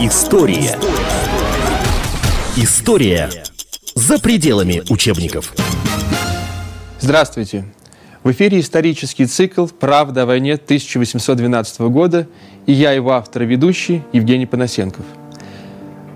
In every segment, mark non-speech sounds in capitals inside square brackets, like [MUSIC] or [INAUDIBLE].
История. История за пределами учебников. Здравствуйте. В эфире исторический цикл «Правда о войне 1812 года» и я его автор и ведущий Евгений Панасенков.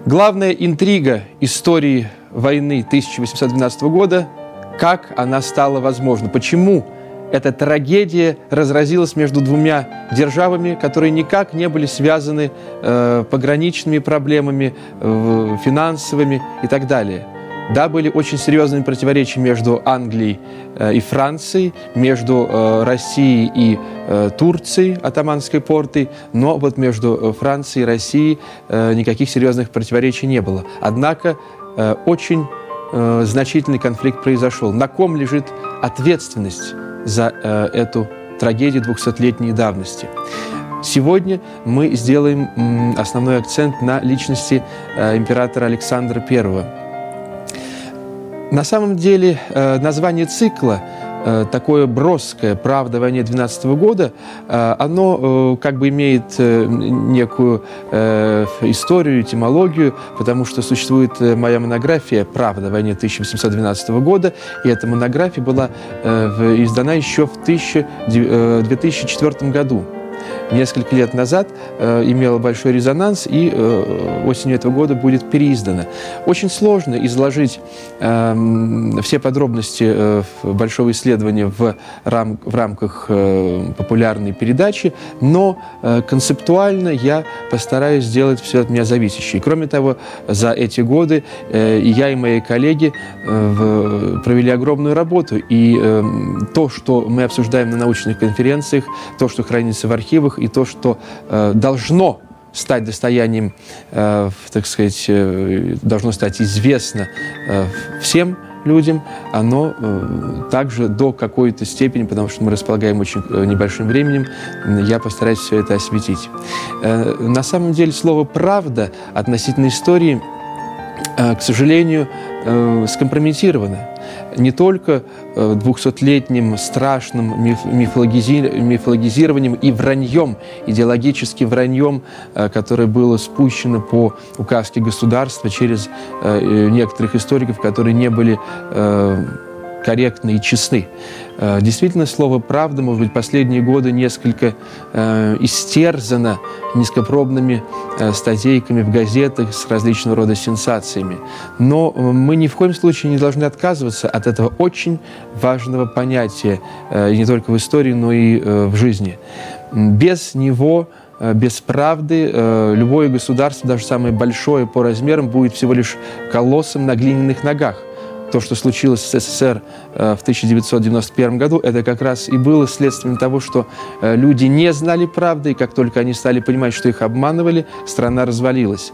Главная интрига истории войны 1812 года – как она стала возможна, почему эта трагедия разразилась между двумя державами, которые никак не были связаны э, пограничными проблемами, э, финансовыми и так далее. Да, были очень серьезные противоречия между Англией э, и Францией, между э, Россией и э, Турцией, атаманской портой, но вот между э, Францией и Россией э, никаких серьезных противоречий не было. Однако э, очень э, значительный конфликт произошел. На ком лежит ответственность за э, эту трагедию 200-летней давности. Сегодня мы сделаем основной акцент на личности э, императора Александра I. На самом деле э, название цикла такое броское «Правда о войне 12 года», э, оно э, как бы имеет некую историю, этимологию, потому что существует моя монография «Правда о войне 1812 года», и эта монография была издана еще в 2004 году несколько лет назад э, имела большой резонанс и э, осенью этого года будет переиздана. Очень сложно изложить э, все подробности э, большого исследования в, рам в рамках э, популярной передачи, но э, концептуально я постараюсь сделать все от меня зависящее. кроме того, за эти годы э, я и мои коллеги э, в, провели огромную работу, и э, то, что мы обсуждаем на научных конференциях, то, что хранится в архивах, и то, что э, должно стать достоянием, э, так сказать, э, должно стать известно э, всем людям, оно э, также до какой-то степени, потому что мы располагаем очень э, небольшим временем, я постараюсь все это осветить. Э, на самом деле слово «правда» относительно истории, э, к сожалению, э, скомпрометировано не только 200-летним э, страшным мифологизированием и враньем, идеологическим враньем, э, которое было спущено по указке государства через э, некоторых историков, которые не были корректны и честны. Э, действительно, слово «правда», может быть, последние годы несколько э, истерзано низкопробными э, статейками в газетах с различного рода сенсациями. Но мы ни в коем случае не должны отказываться от этого очень важного понятия э, не только в истории, но и в жизни. Без него без правды любое государство, даже самое большое по размерам, будет всего лишь колоссом на глиняных ногах то, что случилось в СССР э, в 1991 году, это как раз и было следствием того, что э, люди не знали правды, и как только они стали понимать, что их обманывали, страна развалилась.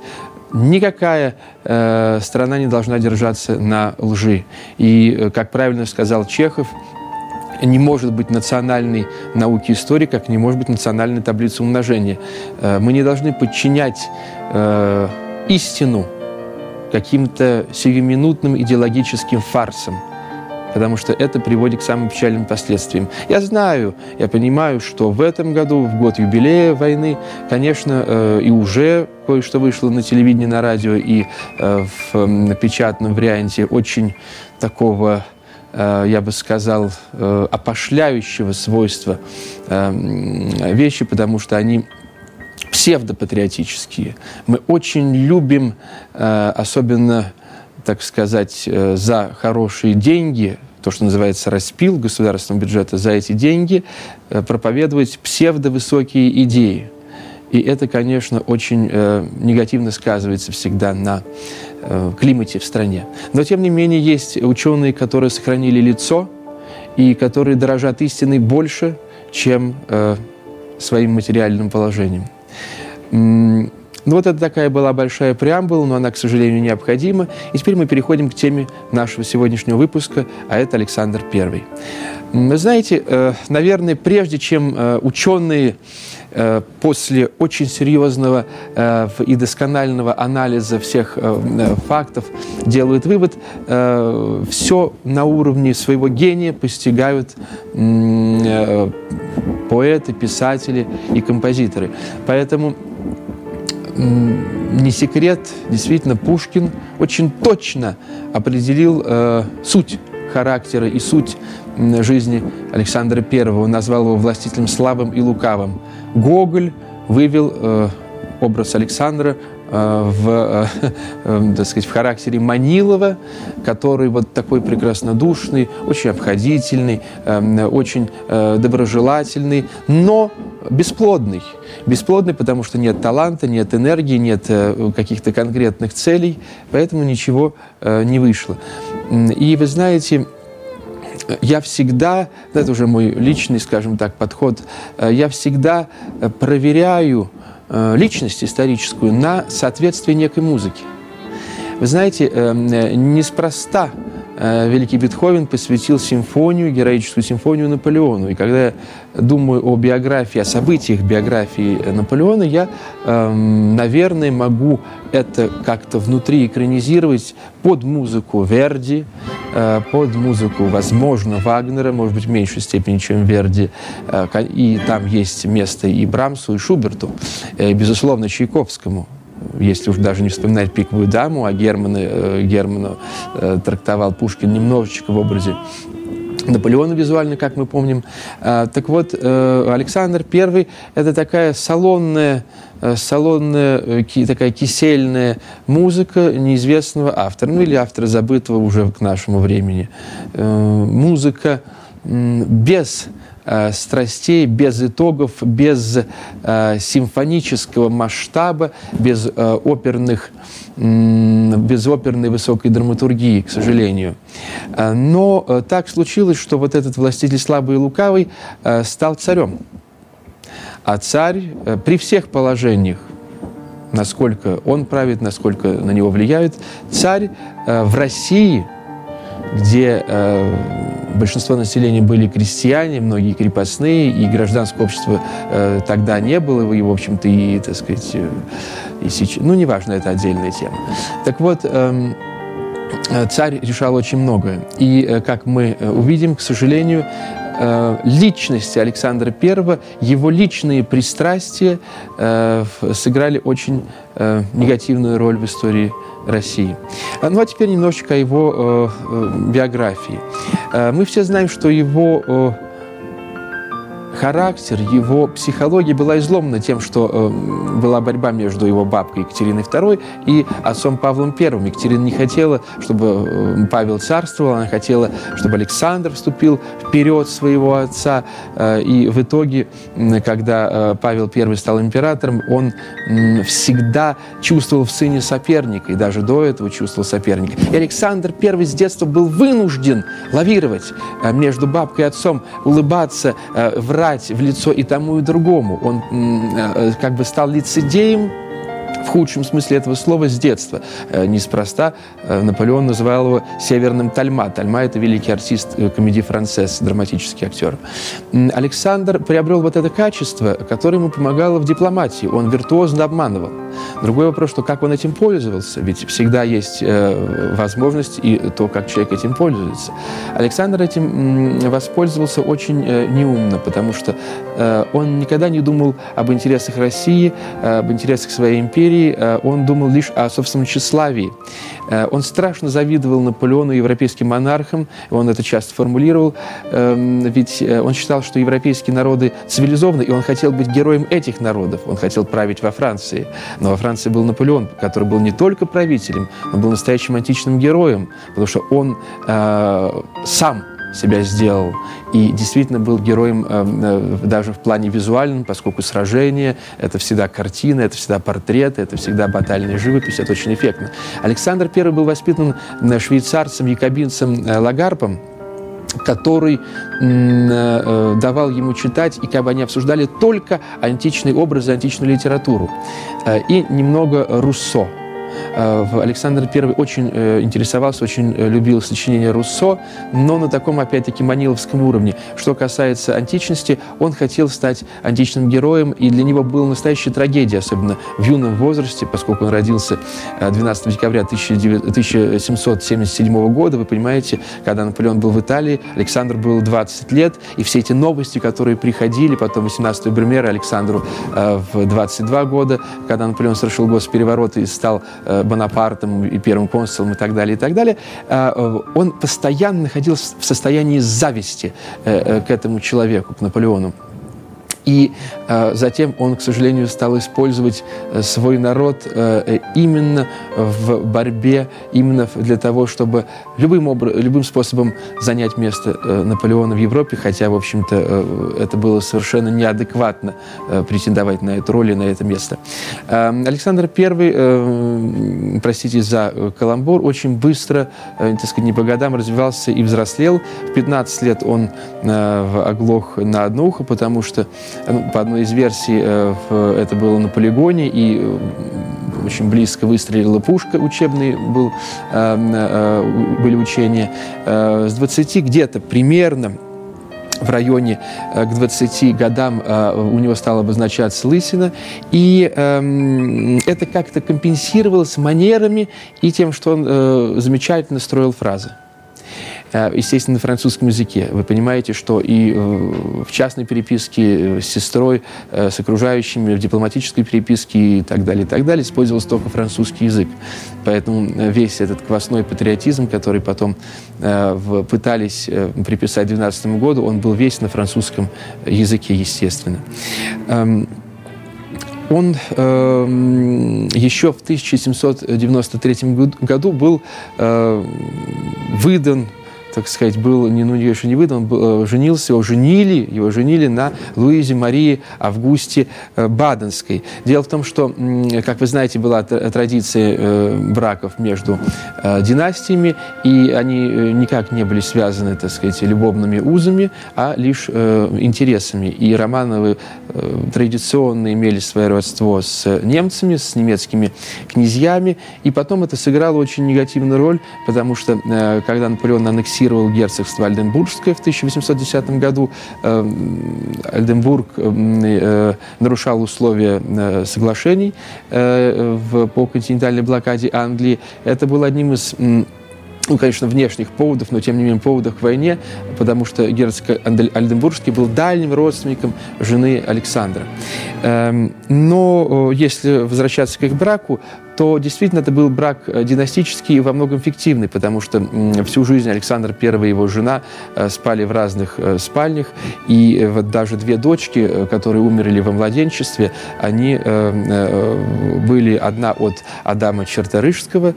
Никакая э, страна не должна держаться на лжи. И, э, как правильно сказал Чехов, не может быть национальной науки истории, как не может быть национальной таблицы умножения. Э, мы не должны подчинять э, истину каким-то сиюминутным идеологическим фарсом, потому что это приводит к самым печальным последствиям. Я знаю, я понимаю, что в этом году, в год юбилея войны, конечно, э, и уже кое-что вышло на телевидении, на радио и э, в печатном варианте очень такого э, я бы сказал, опошляющего свойства вещи, потому что они псевдопатриотические. Мы очень любим, э, особенно, так сказать, э, за хорошие деньги, то, что называется распил государственного бюджета, за эти деньги э, проповедовать псевдовысокие идеи. И это, конечно, очень э, негативно сказывается всегда на э, климате в стране. Но, тем не менее, есть ученые, которые сохранили лицо и которые дорожат истиной больше, чем э, своим материальным положением. Ну вот это такая была большая преамбула, но она, к сожалению, необходима. И теперь мы переходим к теме нашего сегодняшнего выпуска, а это Александр I. Вы знаете, э, наверное, прежде чем э, ученые э, после очень серьезного и досконального анализа всех фактов делают вывод, все на уровне своего гения постигают поэты, писатели и композиторы. Поэтому не секрет, действительно, Пушкин очень точно определил э, суть характера и суть жизни Александра I. Он назвал его властителем слабым и лукавым. Гоголь вывел э, образ Александра в, э, э, так сказать, в характере Манилова, который вот такой прекраснодушный, очень обходительный, очень доброжелательный, но бесплодный. Бесплодный, потому что нет таланта, нет энергии, нет каких-то конкретных целей, поэтому ничего не вышло. И вы знаете, я всегда, это уже мой личный, скажем так, подход, я всегда проверяю Э, личность историческую на соответствие некой музыке. Вы знаете, эм, э, неспроста Э, великий Бетховен посвятил симфонию, героическую симфонию Наполеону. И когда я думаю о биографии, о событиях биографии Наполеона, я, эм, наверное, могу это как-то внутри экранизировать под музыку Верди, э, под музыку, возможно, Вагнера, может быть, в меньшей степени, чем Верди. Э, и там есть место и Брамсу, и Шуберту, безусловно, Чайковскому если уж даже не вспоминать «Пиковую даму», а Германа, э, Германа э, трактовал Пушкин немножечко в образе Наполеона визуально, как мы помним. А, так вот, э, Александр I – это такая салонная, салонная, такая кисельная музыка неизвестного автора, ну или автора забытого уже к нашему времени. Музыка без Э, страстей, без итогов, без э, симфонического масштаба, без э, оперных без оперной высокой драматургии, к сожалению. Но так случилось, что вот этот властитель слабый и лукавый стал царем. А царь при всех положениях, насколько он правит, насколько на него влияют, царь в России, где большинство населения были крестьяне, многие крепостные, и гражданское общество э, тогда не было, и, в общем-то, и, так сказать, э, и сейчас, ну, неважно, это отдельная тема. Так вот, эм, э, царь решал очень многое. И, э, как мы э, увидим, к сожалению, э, личности Александра I, его личные пристрастия э, сыграли очень э, негативную роль в истории России. А, ну а теперь немножечко о его биографии. Мы все знаем, что его характер, его психология была изломана тем, что э, была борьба между его бабкой Екатериной II и отцом Павлом I. Екатерина не хотела, чтобы э, Павел царствовал, она хотела, чтобы Александр вступил вперед своего отца. Э, и в итоге, когда э, Павел I стал императором, он э, всегда чувствовал в сыне соперника, и даже до этого чувствовал соперника. И Александр I с детства был вынужден лавировать э, между бабкой и отцом, улыбаться, э, врать, врать в лицо и тому, и другому. Он э, как бы стал лицедеем в худшем смысле этого слова с детства. Э, неспроста э, Наполеон называл его северным Тальма. Тальма – это великий артист комедии «Францесс», драматический актер. Александр приобрел вот это качество, которое ему помогало в дипломатии. Он виртуозно обманывал. Другой вопрос, что как он этим пользовался, ведь всегда есть э, возможность и то, как человек этим пользуется. Александр этим воспользовался очень э, неумно, потому что э, он никогда не думал об интересах России, э, об интересах своей империи, э, он думал лишь о собственном тщеславии. Э, он страшно завидовал Наполеону, европейским монархам, он это часто формулировал, эм, ведь э, он считал, что европейские народы цивилизованы, и он хотел быть героем этих народов, он хотел править во Франции. Но во Франции был Наполеон, который был не только правителем, но был настоящим античным героем, потому что он сам себя сделал. И действительно был героем э, э, даже в плане визуальном, поскольку сражение — это всегда картина, это всегда портреты, это всегда батальная живопись, это очень эффектно. Александр I был воспитан э, швейцарцем, якобинцем Лагарпом, который давал ему читать, и как бы они обсуждали только античные образы, античную литературу. И немного Руссо. Александр I очень интересовался, очень любил сочинения Руссо, но на таком, опять-таки, маниловском уровне. Что касается античности, он хотел стать античным героем, и для него была настоящая трагедия, особенно в юном возрасте, поскольку он родился 12 декабря 1777 года. Вы понимаете, когда Наполеон был в Италии, Александр был 20 лет, и все эти новости, которые приходили, потом 18 Брюмера Александру э, в 22 года, когда Наполеон совершил госпереворот и стал э, Бонапартом и первым консулом и так далее, и так далее, э, он постоянно находился в состоянии зависти к этому человеку, к Наполеону. И э, затем он, к сожалению, стал использовать э, свой народ э, именно в борьбе, именно для того, чтобы любым, образом, любым способом занять место э, Наполеона в Европе, хотя, в общем-то, э, это было совершенно неадекватно э, претендовать на эту роль и на это место. Э, Александр I, э, простите за э, каламбур, очень быстро, э, так сказать, не по годам развивался и взрослел. В 15 лет он э, оглох на одно ухо, потому что ну, по одной из версий, э, это было на полигоне, и э, очень близко выстрелила пушка, учебный был, э, были учения. С 20 где-то примерно в районе к 20 годам у него стала обозначаться лысина, и это как-то компенсировалось манерами и тем, что он замечательно строил фразы. Э, естественно, на французском языке. Вы понимаете, что и э, в частной переписке э, с сестрой, с окружающими, в дипломатической переписке и так далее, и так далее, использовался только французский язык. Поэтому весь этот квасной патриотизм, который потом пытались приписать к 2012 году, он был весь на французском языке, естественно. Эм, он э, еще в 1793 году был э, выдан так сказать, был, не, ну, еще не выдан, он был, э, женился, его женили, его женили на Луизе Марии Августе э, Баденской. Дело в том, что, как вы знаете, была традиция э, браков между династиями, и они никак не были связаны, так сказать, любовными узами, а лишь интересами. И Романовы традиционно имели свое родство с немцами, с немецкими князьями, и потом это сыграло очень негативную роль, потому что, когда Наполеон аннексировал аннексировал герцогство Альденбургское в 1810 году. Эм, Альденбург эм, э, нарушал условия э, соглашений э, по континентальной блокаде Англии. Это был одним из ну, конечно, внешних поводов, но тем не менее поводов к войне, потому что герцог Альденбургский был дальним родственником жены Александра. Эм, но если возвращаться к их браку, то действительно это был брак э, династический и во многом фиктивный, потому что всю жизнь Александр I и его жена э, спали в разных э, спальнях, и вот даже две дочки, которые умерли во младенчестве, они были одна от Адама Черторышского,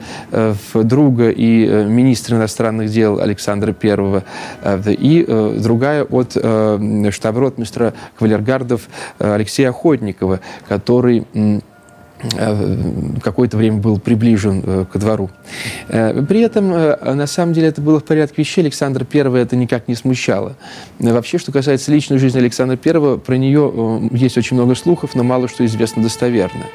друга и министра иностранных дел Александра I, и другая от штаб-ротмистра кавалергардов Алексея Охотникова, который какое-то время был приближен э, ко двору. Э, при этом, на самом деле, это было в порядке вещей. Александр I это никак не смущало. Вообще, что касается личной жизни Александра I, про нее есть очень много слухов, но мало что известно достоверно.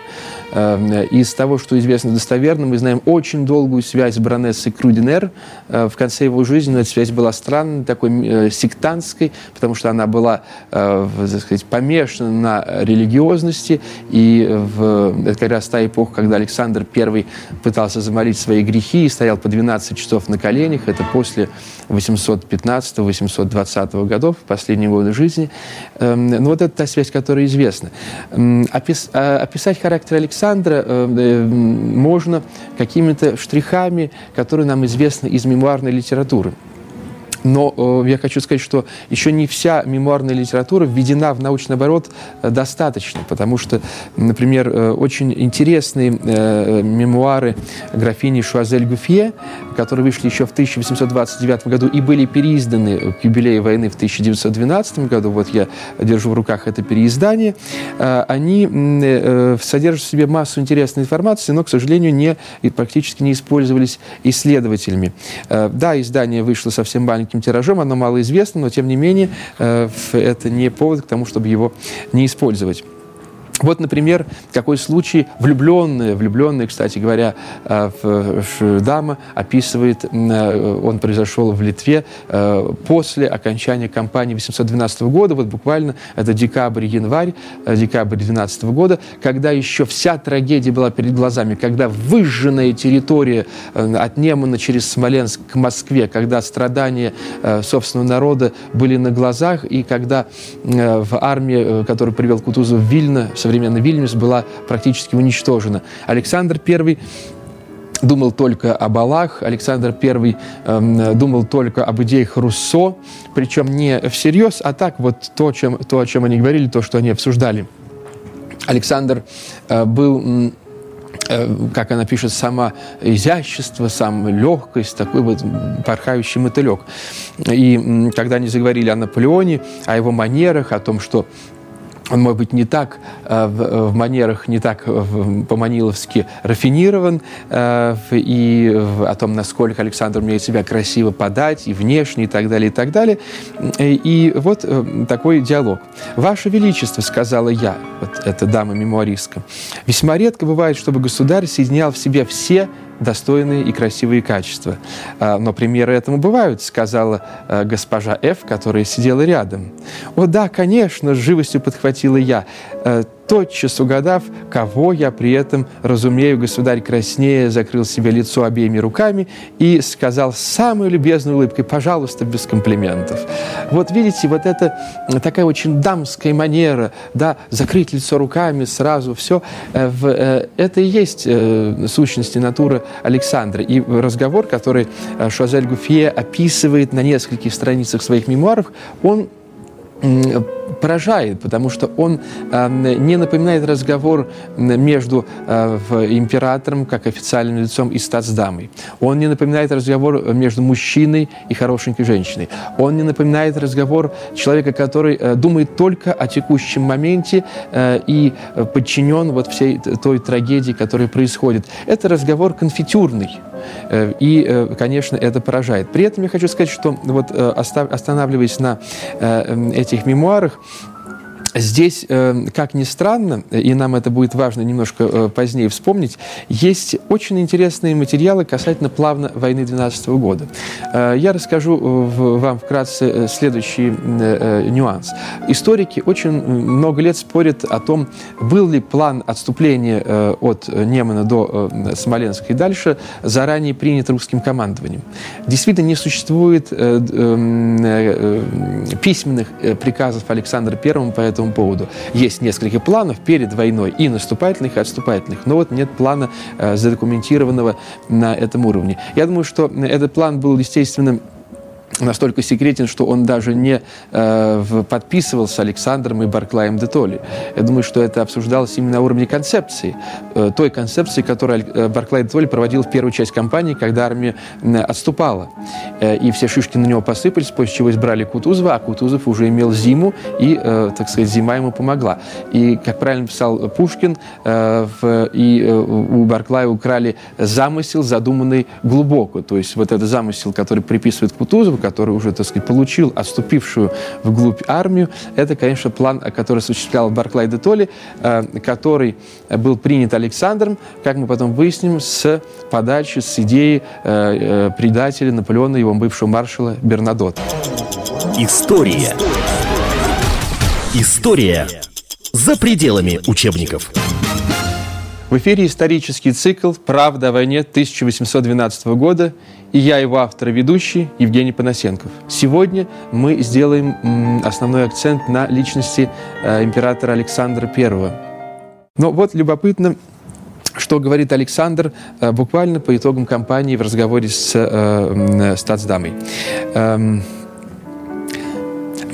Из того, что известно достоверно, мы знаем очень долгую связь с баронессой Крудинер. В конце его жизни но эта связь была странной, такой сектантской, потому что она была, так сказать, помешана на религиозности и в это как раз та эпоха, когда Александр I пытался замолить свои грехи и стоял по 12 часов на коленях. Это после 815-820 годов, последние годы жизни. Эм, ну, вот это та связь, которая известна. Опис, описать характер Александра э, э, можно какими-то штрихами, которые нам известны из мемуарной литературы. Но э, я хочу сказать, что еще не вся мемуарная литература введена в научный оборот э, достаточно, потому что, например, э, очень интересные э, мемуары графини Шуазель Гуфье, которые вышли еще в 1829 году и были переизданы к юбилею войны в 1912 году, вот я держу в руках это переиздание, э, они э, содержат в себе массу интересной информации, но, к сожалению, не, практически не использовались исследователями. Э, да, издание вышло совсем маленьким маленьким тиражом, оно малоизвестно, но тем не менее э, это не повод к тому, чтобы его не использовать. Вот, например, какой случай влюбленная, влюбленная, кстати говоря, э, дама описывает, э, он произошел в Литве э, после окончания кампании 812 года, вот буквально это декабрь-январь, декабрь 12 года, когда еще вся трагедия была перед глазами, когда выжженная территория от Немана через Смоленск к Москве, когда страдания собственного народа были на глазах, и когда в армии, которую привел Кутузов в Вильно, современный Вильнюс была практически уничтожена. Александр I думал только об Аллах, Александр I э, думал только об идеях Руссо, причем не всерьез, а так вот то, чем, то, о чем они говорили, то, что они обсуждали. Александр э, был э, как она пишет, сама изящество, сам легкость, такой вот порхающий мотылек. И когда они заговорили о Наполеоне, о его манерах, о том, что он, может быть, не так э, в, в манерах, не так по-маниловски рафинирован, э, и о том, насколько Александр умеет себя красиво подать, и внешне, и так далее, и так далее. И вот э, такой диалог. «Ваше Величество», — сказала я, вот эта дама-мемуаристка, «весьма редко бывает, чтобы государь соединял в себе все достойные и красивые качества. А, но примеры этому бывают, сказала а, госпожа Ф, которая сидела рядом. О да, конечно, с живостью подхватила я. Тотчас угадав, кого я при этом разумею, государь краснее закрыл себе лицо обеими руками и сказал с самой любезной улыбкой, пожалуйста, без комплиментов. Вот видите, вот это такая очень дамская манера, да, закрыть лицо руками сразу, все, э, э, это и есть э, сущности натуры Александра. И разговор, который Шазель Гуфье описывает на нескольких страницах своих мемуаров, он поражает, потому что он э, не напоминает разговор между э, императором, как официальным лицом, и статсдамой. Он не напоминает разговор между мужчиной и хорошенькой женщиной. Он не напоминает разговор человека, который э, думает только о текущем моменте э, и подчинен вот всей той трагедии, которая происходит. Это разговор конфитюрный. Э, и, э, конечно, это поражает. При этом я хочу сказать, что вот э, останавливаясь на этих мемуарах, Здесь, э, как ни странно, и нам это будет важно немножко э, позднее вспомнить, есть очень интересные материалы касательно плавно войны 12 года. Э, я расскажу вам вкратце следующий нюанс. Историки очень много лет спорят о том, был ли план отступления от Немана до Смоленска и дальше заранее принят русским командованием. Действительно, не существует письменных приказов Александра I по этому этому поводу. Есть несколько планов перед войной, и наступательных, и отступательных, но вот нет плана э, задокументированного на этом уровне. Я думаю, что этот план был, естественно, настолько секретен, что он даже не э, подписывался Александром и Барклаем де Толли. Я думаю, что это обсуждалось именно на уровне концепции, э, той концепции, которую э, Барклай де Толли проводил в первую часть кампании, когда армия э, отступала. Э, и все шишки на него посыпались, после чего избрали Кутузова, а Кутузов уже имел зиму, и, э, так сказать, зима ему помогла. И, как правильно писал Пушкин, э, в, и э, у Барклая украли замысел, задуманный глубоко. То есть вот этот замысел, который приписывает Кутузову, который уже, так сказать, получил отступившую вглубь армию. Это, конечно, план, который осуществлял Барклай де Толли, э, который был принят Александром, как мы потом выясним, с подачи, с идеи э, э, предателя Наполеона, его бывшего маршала Бернадота. История. История за пределами учебников. В эфире исторический цикл «Правда о войне» 1812 года и я его автор и ведущий Евгений Панасенков. Сегодня мы сделаем основной акцент на личности э, императора Александра I. Но вот любопытно, что говорит Александр э, буквально по итогам кампании в разговоре с э, статсдамой.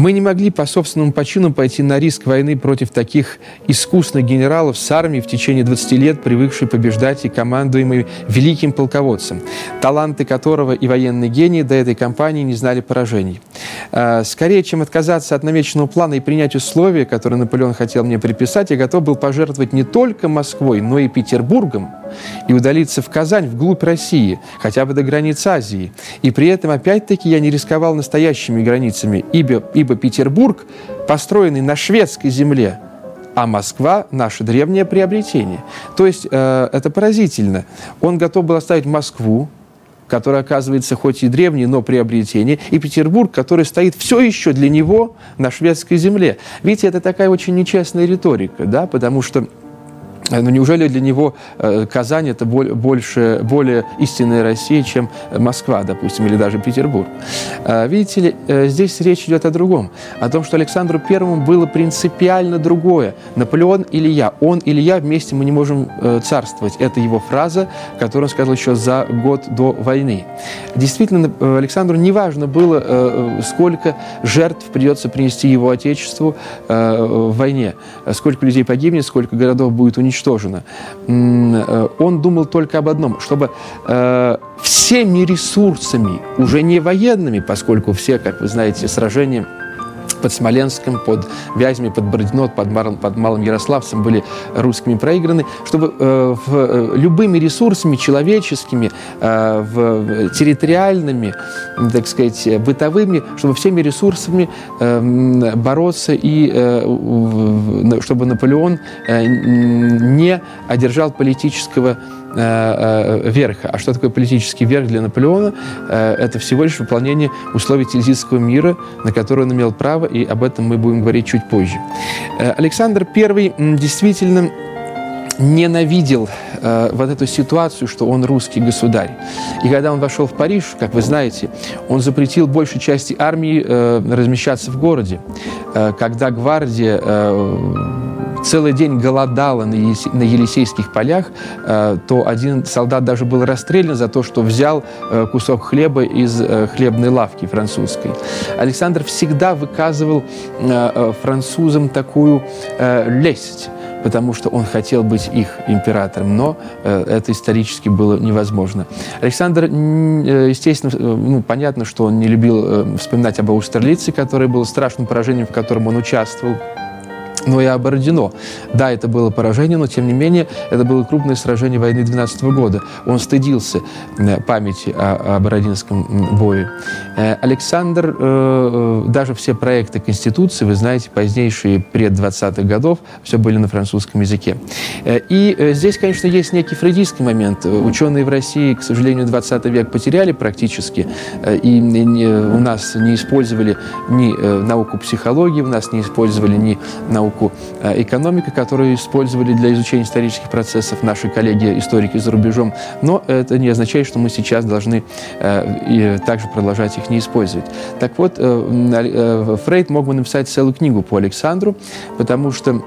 Мы не могли по собственному почину пойти на риск войны против таких искусных генералов с армией в течение 20 лет, привыкшей побеждать и командуемой великим полководцем, таланты которого и военный гений до этой кампании не знали поражений. А, скорее, чем отказаться от намеченного плана и принять условия, которые Наполеон хотел мне приписать, я готов был пожертвовать не только Москвой, но и Петербургом, и удалиться в Казань, вглубь России, хотя бы до границ Азии. И при этом, опять-таки, я не рисковал настоящими границами, ибо, ибо Петербург, построенный на шведской земле, а Москва – наше древнее приобретение. То есть э, это поразительно. Он готов был оставить Москву, которая оказывается хоть и древней, но приобретение, и Петербург, который стоит все еще для него на шведской земле. Видите, это такая очень нечестная риторика, да, потому что но ну, неужели для него э, Казань это больше, более истинная Россия, чем Москва, допустим, или даже Петербург? Э, видите ли, э, здесь речь идет о другом. О том, что Александру Первому было принципиально другое. Наполеон или я. Он или я вместе мы не можем царствовать. Это его фраза, которую он сказал еще за год до войны. Действительно, Александру не важно было, сколько жертв придется принести его отечеству в войне. Сколько людей погибнет, сколько городов будет уничтожено уничтожено. Э, он думал только об одном, чтобы э, всеми ресурсами, уже не военными, поскольку все, как вы знаете, сражения под Смоленском, под Вязьми, под Бородино, под, Мар, под Малым Ярославцем были русскими проиграны, чтобы э, в, э, любыми ресурсами человеческими, э, в, территориальными, так сказать, бытовыми, чтобы всеми ресурсами э, бороться и э, чтобы Наполеон э, не одержал политического Э, э, верха. А что такое политический верх для Наполеона? Э, это всего лишь выполнение условий Тильзитского мира, на который он имел право, и об этом мы будем говорить чуть позже. Александр I действительно ненавидел э, вот эту ситуацию, что он русский государь. И когда он вошел в Париж, как вы знаете, он запретил большей части армии э, размещаться в городе. Э, когда гвардия э, целый день голодала на, Елисейских полях, э, то один солдат даже был расстрелян за то, что взял э, кусок хлеба из э, хлебной лавки французской. Александр всегда выказывал французам такую лесть потому что он хотел быть их императором, но это исторически было невозможно. Александр, естественно, ну, понятно, что он не любил вспоминать об Аустерлице, который был страшным поражением, в котором он участвовал но и Бородино. Да, это было поражение, но тем не менее это было крупное сражение войны 12 года. Он стыдился э, памяти о, о Бородинском бою. Э, Александр, э, даже все проекты Конституции, вы знаете, позднейшие пред 20-х годов, все были на французском языке. И здесь, конечно, есть некий фрейдистский момент. Ученые в России, к сожалению, 20 век потеряли практически, и у нас не использовали ни науку психологии, у нас не использовали ни науку науку э, экономика, которую использовали для изучения исторических процессов наши коллеги-историки за рубежом. Но это не означает, что мы сейчас должны э, также продолжать их не использовать. Так вот, э, Фрейд мог бы написать целую книгу по Александру, потому что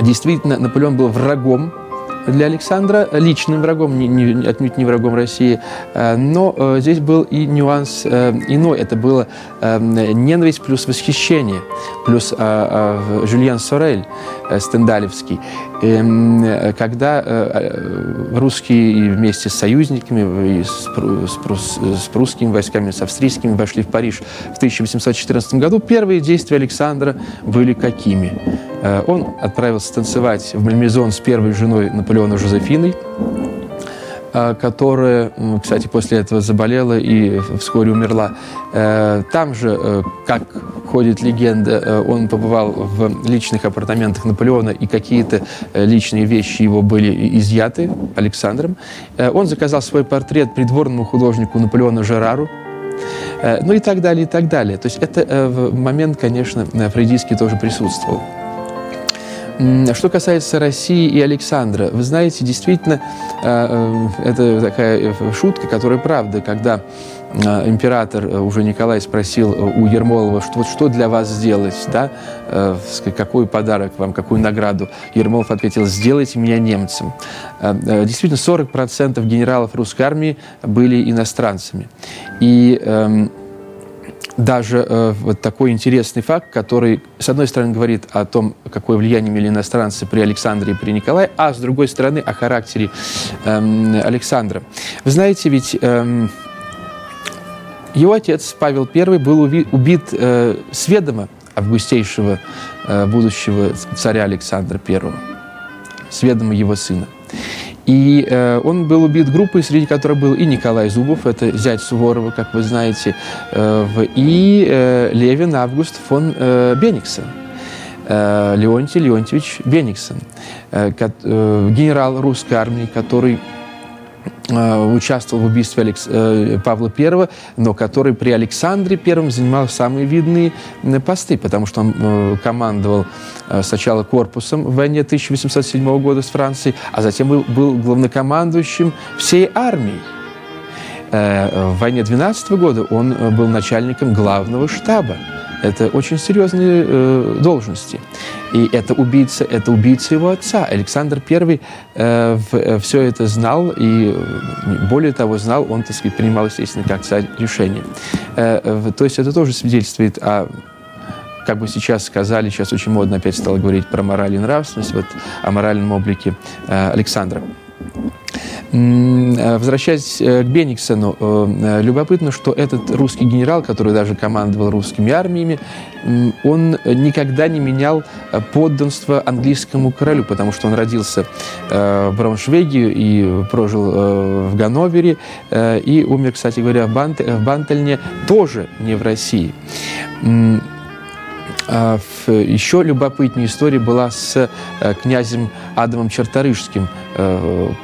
действительно Наполеон был врагом для Александра, личным врагом, не, не, отнюдь не врагом России. Э, но э, здесь был и нюанс э, иной. Это было ненависть плюс восхищение, плюс Жюльен Сорель стендалевский. Эм, когда русские вместе с союзниками, с, прусскими войсками, с австрийскими вошли в Париж в 1814 году, первые действия Александра были какими? Он отправился танцевать в Мальмезон с первой женой Наполеона Жозефиной, которая, кстати, после этого заболела и вскоре умерла. Э, там же, э, как ходит легенда, э, он побывал в личных апартаментах Наполеона, и какие-то личные вещи его были изъяты Александром. Он заказал свой портрет придворному художнику Наполеона Жерару, ну и так далее, и так далее. То есть это момент, конечно, фрейдистский тоже присутствовал. Что касается России и Александра, вы знаете, действительно, э, э, это такая э, шутка, которая правда, когда император уже Николай спросил у Ермолова, что, вот что для вас сделать, да, какой подарок вам, какую награду. Ермолов ответил, сделайте меня немцем. Действительно, 40% генералов русской армии были иностранцами. И эм, даже э, вот такой интересный факт, который, с одной стороны, говорит о том, какое влияние имели иностранцы при Александре и при Николае, а с другой стороны, о характере э, Александра. Вы знаете, ведь э, его отец Павел I был убит э, с ведома августейшего э, будущего царя Александра I, с ведома его сына. И э, он был убит группой, среди которых был и Николай Зубов, это зять Суворова, как вы знаете, э, и э, Левин Август фон э, Бениксен. Леонтий Леонтьевич Бениксон, генерал русской армии, который участвовал в убийстве Алекс... Павла I, но который при Александре I занимал самые видные посты, потому что он командовал сначала корпусом в войне 1807 года с Францией, а затем был главнокомандующим всей армией. Э, в войне 12 года он э, был начальником главного штаба. Это очень серьезные э, должности. И это убийца, это убийца его отца. Александр I э, в, э, все это знал, и более того знал, он, так сказать, принимал, естественно, как царь решение. Э, э, то есть это тоже свидетельствует о как бы сейчас сказали, сейчас очень модно опять стало говорить про мораль и нравственность, вот о моральном облике э, Александра. Э, возвращаясь э, к Бениксену, э, любопытно, что этот русский генерал, который даже командовал русскими армиями, он никогда не менял подданство английскому королю, потому что он родился в Брауншвейге и прожил в Ганновере, и умер, кстати говоря, в Бантельне, тоже не в России. А, еще любопытнее история была с князем Адамом Черторышским,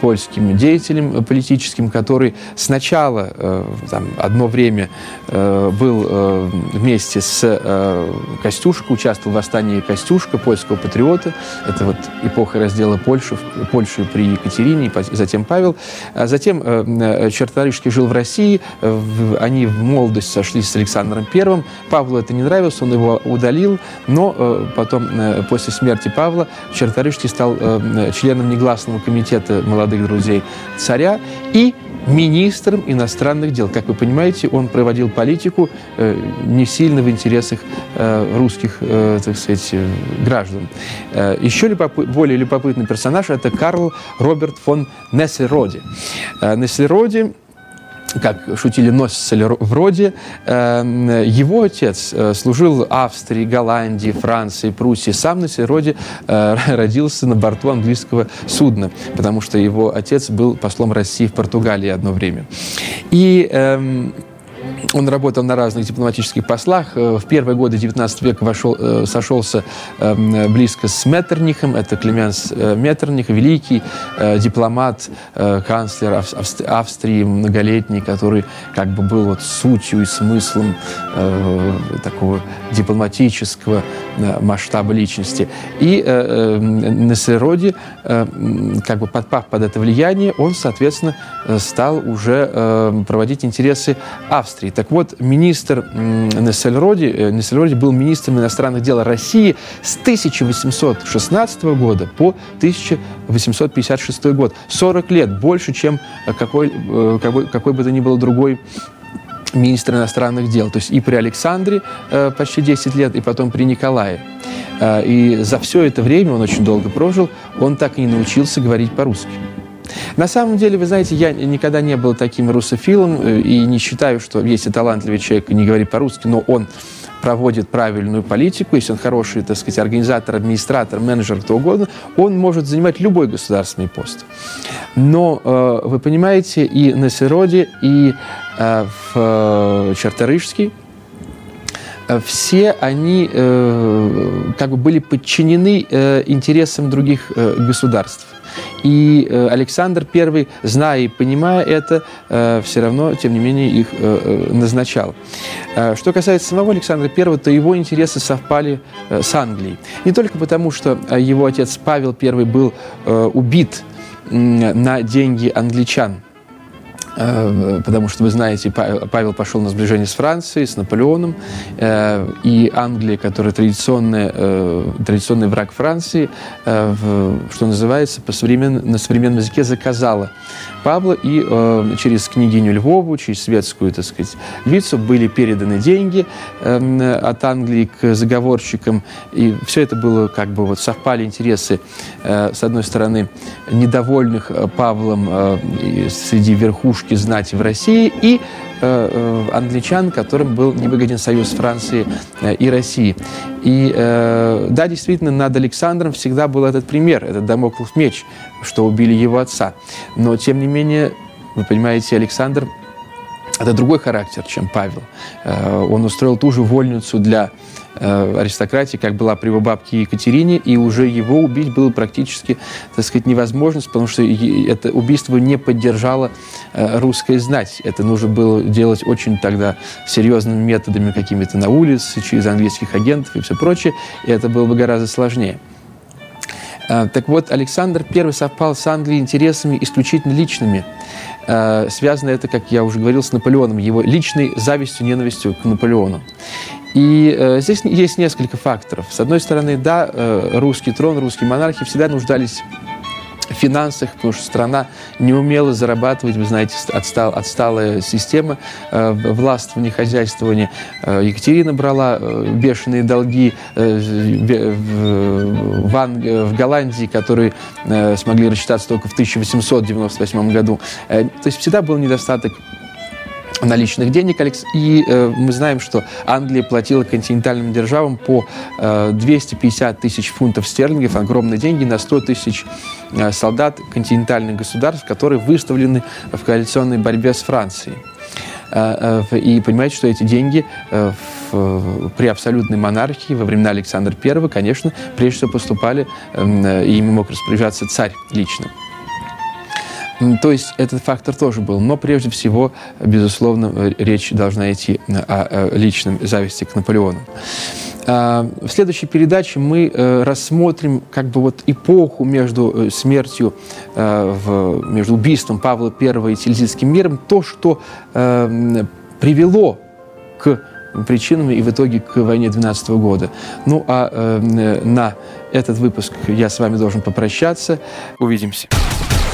польским деятелем политическим, который сначала э, там, одно время э, был вместе с Костюшко, участвовал в восстании Костюшка, польского патриота. Это вот эпоха раздела Польши, Польши при Екатерине, затем Павел. А затем Черторышский жил в России, они в молодости сошлись с Александром Первым. Павлу это не нравилось, он его удалил, но потом, после смерти Павла, Черторышский стал членом негласного комитета комитета молодых друзей царя и министром иностранных дел. Как вы понимаете, он проводил политику э, не сильно в интересах э, русских, э, так сказать, э, граждан. Э, еще любопы более любопытный персонаж – это Карл Роберт фон Нессельроди. Э, Нессельроди как шутили Носсель вроде, эм, его отец э, служил Австрии, Голландии, Франции, Пруссии. Сам на Сироде э, [LAUGHS] родился на борту английского судна, потому что его отец был послом России в Португалии одно время. И эм, он работал на разных дипломатических послах. Э, в первые годы XIX века вошел, э, сошелся эм, близко с Меттернихом. Это Клеменс э, Меттерних, великий дипломат, канцлер Австрии многолетний, который как бы был вот сутью и смыслом такого дипломатического масштаба личности. И на Сироде, как бы подпав под это влияние, он, соответственно, стал уже проводить интересы Австрии. Так вот, министр Нессельроди, э, Нессельроди был министром иностранных дел России с 1816 года по 1856 год. 40 лет, больше, чем какой, э, какой, какой бы то ни был другой министр иностранных дел. То есть и при Александре э, почти 10 лет, и потом при Николае. И за все это время, он очень долго прожил, он так и не научился говорить по-русски. На самом деле, вы знаете, я никогда не был таким русофилом э, и не считаю, что если талантливый человек не говорит по-русски, но он проводит правильную политику, если он хороший, так сказать, организатор, администратор, менеджер, кто угодно, он может занимать любой государственный пост. Но, э, вы понимаете, и на Сироде, и э, в Черторышске все они как бы были подчинены интересам других государств. И э, Александр I, зная и понимая это, э, все равно, тем не менее, их э, назначал. Что касается самого Александра I, то его интересы совпали с Англией. Не только потому, что его отец Павел I был убит на деньги англичан – потому что, вы знаете, Павел пошел на сближение с Францией, с Наполеоном, э, и Англия, которая традиционная, э, традиционный враг Франции, что называется, по современ... на современном языке заказала Павла, и через княгиню Львову, через светскую, так сказать, лицу были переданы деньги от Англии к заговорщикам, и все это было как бы вот совпали интересы, с одной стороны, недовольных Павлом среди верхушки знати в России и э, э, англичан, которым был невыгоден союз Франции э, и России. И э, да, действительно, над Александром всегда был этот пример, этот домоклов меч, что убили его отца. Но, тем не менее, вы понимаете, Александр это другой характер, чем Павел. Э, он устроил ту же вольницу для э, аристократии, как была при его бабке Екатерине, и уже его убить было практически, так сказать, невозможно, потому что это убийство не поддержало э, русская знать. Это нужно было делать очень тогда серьезными методами, какими-то на улице, через английских агентов и все прочее, и это было бы гораздо сложнее. Так вот, Александр I совпал с Англией интересами исключительно личными – Э, связано это, как я уже говорил, с Наполеоном, его личной завистью, ненавистью к Наполеону. И э, здесь есть несколько факторов. С одной стороны, да, э, русский трон, русские монархи всегда нуждались финансах, потому что страна не умела зарабатывать, вы знаете, отстал, отсталая система э, властвования, хозяйствования. Э, Екатерина брала э, бешеные долги э, в, в, Ан... в Голландии, которые э, смогли рассчитаться только в 1898 году. Э, то есть всегда был недостаток наличных денег, Алекс. И э, мы знаем, что Англия платила континентальным державам по э, 250 тысяч фунтов стерлингов, огромные деньги, на 100 тысяч э, солдат континентальных государств, которые выставлены в коалиционной борьбе с Францией. Э, э, и понимаете, что эти деньги э, при абсолютной монархии во времена Александра I, конечно, прежде всего поступали, эм, и ими мог распоряжаться царь лично. То есть этот фактор тоже был. Но прежде всего, безусловно, э, речь должна идти о личном зависти к Наполеону. А, в следующей передаче мы э, рассмотрим как бы вот эпоху между э, смертью, между убийством Павла I и Тильзитским миром, то, что привело к причинам и в итоге к войне 12 года. Ну а на этот выпуск я с вами должен попрощаться. Увидимся.